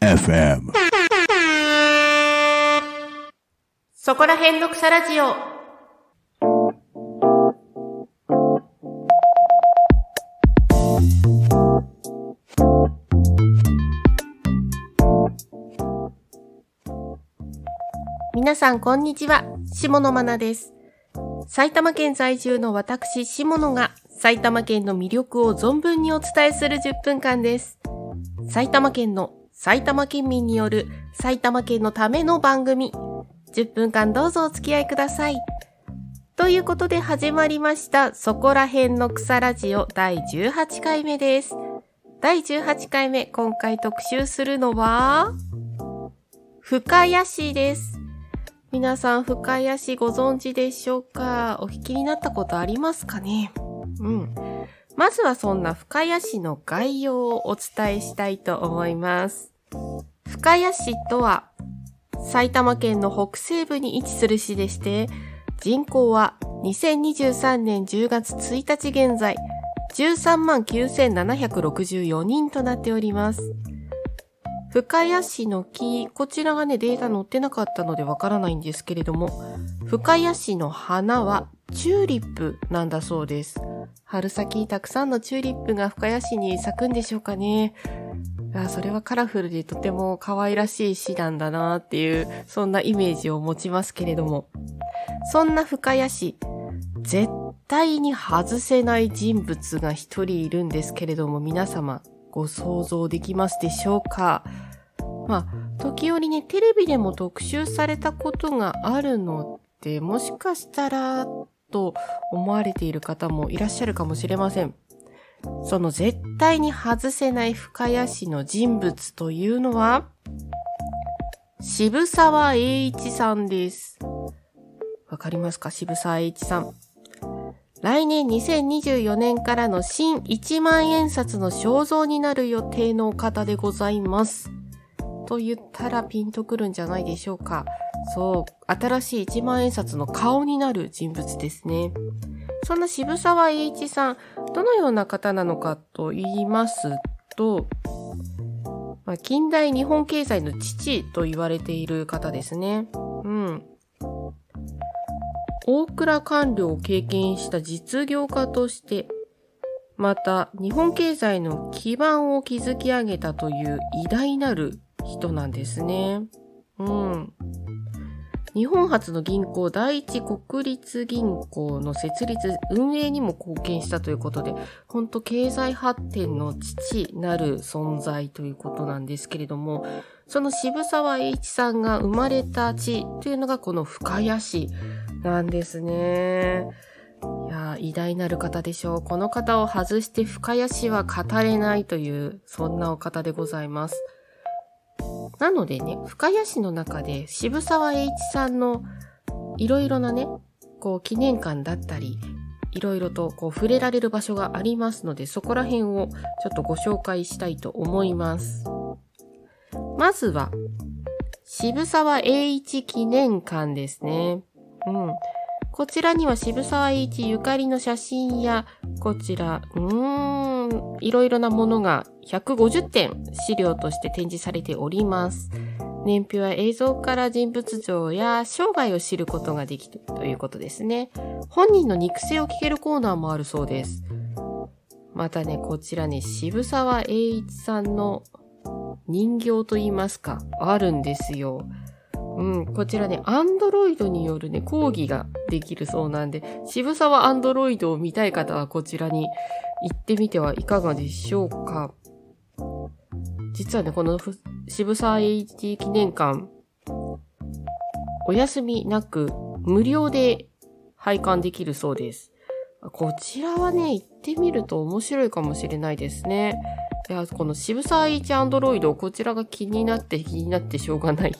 FM そこら辺の草ラジオ。皆さん、こんにちは。下野真奈です。埼玉県在住の私、下野が埼玉県の魅力を存分にお伝えする10分間です。埼玉県の埼玉県民による埼玉県のための番組。10分間どうぞお付き合いください。ということで始まりました、そこら辺の草ラジオ第18回目です。第18回目、今回特集するのは、深谷市です。皆さん、深谷市ご存知でしょうか？お聞きになったことありますかね？うん。まずはそんな深谷市の概要をお伝えしたいと思います。深谷市とは、埼玉県の北西部に位置する市でして、人口は2023年10月1日現在、13万9764人となっております。深谷市の木、こちらがね、データ載ってなかったのでわからないんですけれども、深谷市の花はチューリップなんだそうです。春先たくさんのチューリップが深谷市に咲くんでしょうかね。あそれはカラフルでとても可愛らしい詩なんだなっていう、そんなイメージを持ちますけれども。そんな深谷市、絶対に外せない人物が一人いるんですけれども、皆様ご想像できますでしょうか？まあ、時折ね、テレビでも特集されたことがあるので、もしかしたら、と思われている方もいらっしゃるかもしれません。その絶対に外せない深谷市の人物というのは、渋沢栄一さんです。わかりますか？渋沢栄一さん。来年2024年からの新1万円札の肖像になる予定の方でございます。と言ったらピンとくるんじゃないでしょうか。そう、新しい1万円札の顔になる人物ですね。そんな渋沢栄一さん、どのような方なのかと言いますと、まあ、近代日本経済の父と言われている方ですね。大蔵官僚を経験した実業家として、また日本経済の基盤を築き上げたという偉大なる人なんですね。うん。日本初の銀行第一国立銀行の設立、運営にも貢献したということで、本当経済発展の父なる存在ということなんですけれども、その渋沢栄一さんが生まれた地というのがこの深谷市なんですね。いや偉大なる方でしょう。この方を外して深谷市は語れないという、そんなお方でございます。なのでね、深谷市の中で渋沢栄一さんのいろいろなね、こう記念館だったり、いろいろとこう触れられる場所がありますので、そこら辺をちょっとご紹介したいと思います。まずは、渋沢栄一記念館ですね。うん。こちらには渋沢栄一ゆかりの写真や、こちら、うーん、いろいろなものが150点資料として展示されております。年表や映像から人物像や生涯を知ることができるということですね。本人の肉声を聞けるコーナーもあるそうです。またね、こちらね、渋沢栄一さんの人形と言いますか、あるんですよ。うん、こちらね、アンドロイドによるね、講義ができるそうなんで、渋沢アンドロイドを見たい方はこちらに行ってみてはいかがでしょうか。実はね、この渋沢栄一記念館、お休みなく無料で拝観できるそうです。こちらはね、行ってみると面白いかもしれないですね。いや、この渋沢栄一アンドロイド、こちらが気になって気になってしょうがない。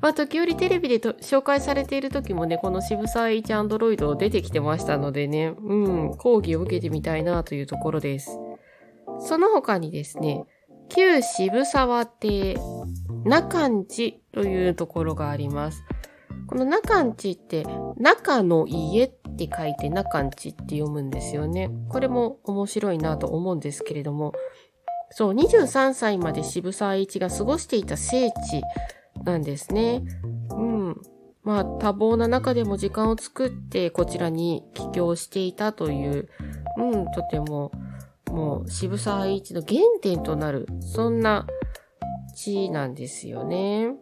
まあ、時折テレビでと紹介されている時もね、この渋沢栄一アンドロイド出てきてましたのでね、うん、講義を受けてみたいなというところです。その他にですね、旧渋沢邸、中んちというところがあります。この中んちって、中の家って書いて中んちって読むんですよね。これも面白いなと思うんですけれども、そう、23歳まで渋沢栄一が過ごしていた聖地なんですね。うん。まあ、多忙な中でも時間を作ってこちらに帰郷していたという、うん、とても、もう渋沢栄一の原点となる、そんな地なんですよね。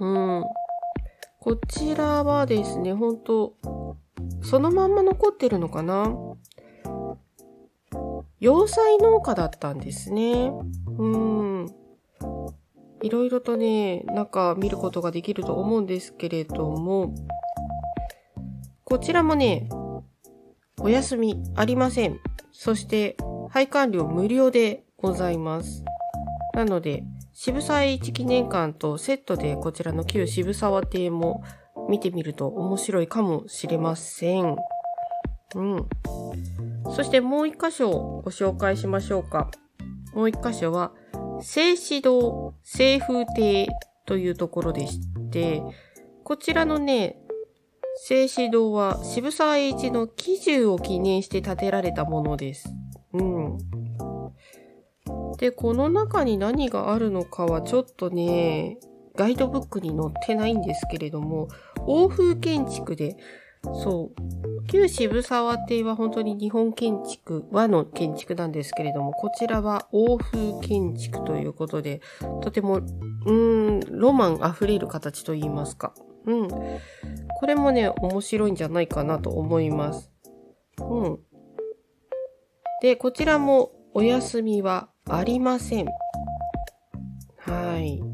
うん。こちらはですね、ほんと、そのまんま残ってるのかな洋裁農家だったんですね。うん。いろいろとね、中見ることができると思うんですけれども、こちらもね、お休みありません。そして、配管料無料でございます。なので、渋沢栄一記念館とセットでこちらの旧渋沢邸も見てみると面白いかもしれません。うん。そしてもう一箇所ご紹介しましょうか。もう一箇所は、聖子堂清風亭というところでして、こちらのね、聖子堂は渋沢栄一の喜寿を記念して建てられたものです。うん。で、この中に何があるのかはちょっとね、ガイドブックに載ってないんですけれども、欧風建築で、そう、旧渋沢邸は本当に日本建築、和の建築なんですけれども、こちらは欧風建築ということで、とても、うーん、ロマン溢れる形と言いますか。うん。これもね、面白いんじゃないかなと思います。うん。で、こちらもお休みはありません。はい。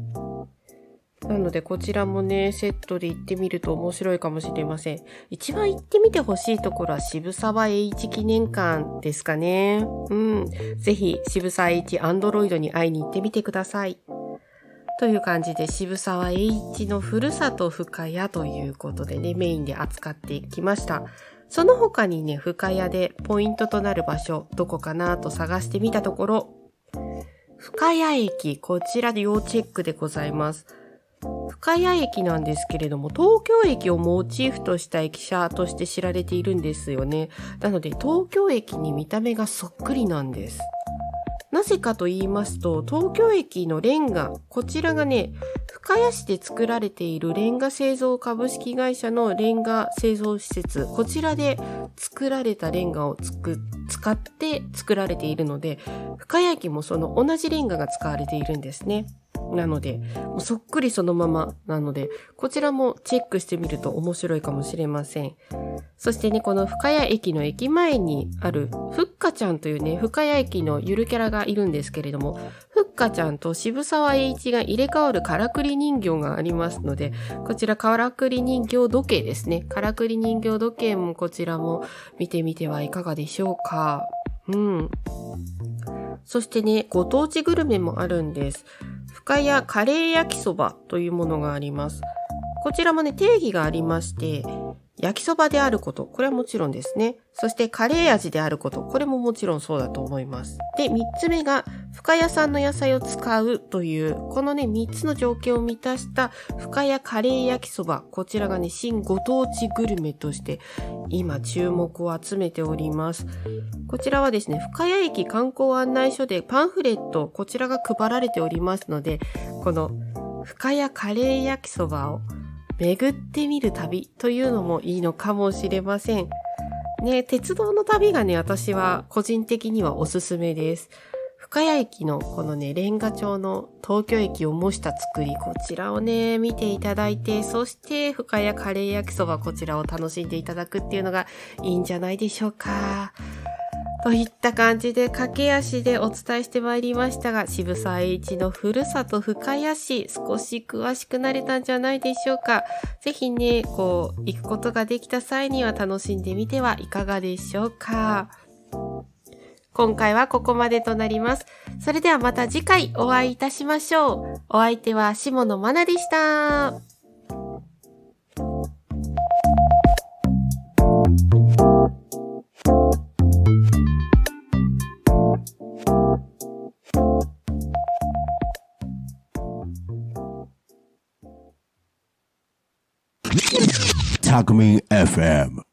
なので、こちらもね、セットで行ってみると面白いかもしれません。一番行ってみてほしいところは渋沢栄一記念館ですかね。うん。ぜひ、渋沢栄一アンドロイドに会いに行ってみてください。という感じで、渋沢栄一のふるさと深谷ということでね、メインで扱ってきました。その他にね、深谷でポイントとなる場所、どこかなと探してみたところ、深谷駅、こちらで要チェックでございます。深谷駅なんですけれども、東京駅をモチーフとした駅舎として知られているんですよね。なので、東京駅に見た目がそっくりなんです。なぜかと言いますと、東京駅のレンガ、こちらがね、深谷市で作られているレンガ製造株式会社のレンガ製造施設、こちらで作られたレンガを使って作られているので、深谷駅もその同じレンガが使われているんですね。なので、もうそっくりそのままなので、こちらもチェックしてみると面白いかもしれません。そしてね、この深谷駅の駅前にある、ふっかちゃんというね、深谷駅のゆるキャラがいるんですけれども、ふっかちゃんと渋沢栄一が入れ替わるからくり人形がありますので、こちらからくり人形時計ですね。からくり人形時計もこちらも見てみてはいかがでしょうか。うん。そしてね、ご当地グルメもあるんです。深谷カレー焼きそばというものがあります。こちらもね、定義がありまして、焼きそばであること、これはもちろんですね。そしてカレー味であること、これももちろんそうだと思います。で、三つ目が、深谷産の野菜を使うという、このね、三つの条件を満たした深谷カレー焼きそば。こちらがね、新ご当地グルメとして、今注目を集めております。こちらはですね、深谷駅観光案内所でパンフレット、こちらが配られておりますので、この深谷カレー焼きそばを巡ってみる旅というのもいいのかもしれません。ね、鉄道の旅がね、私は個人的にはおすすめです。深谷駅のこのね、レンガ調の東京駅を模した作り、こちらをね、見ていただいて、そして深谷カレー焼きそばこちらを楽しんでいただくっていうのがいいんじゃないでしょうか。といった感じで駆け足でお伝えしてまいりましたが、渋沢栄一のふるさと深谷市、少し詳しくなれたんじゃないでしょうか。ぜひね、こう、行くことができた際には楽しんでみてはいかがでしょうか。今回はここまでとなります。それではまた次回お会いいたしましょう。お相手は下野真奈でした。Alchemy FM.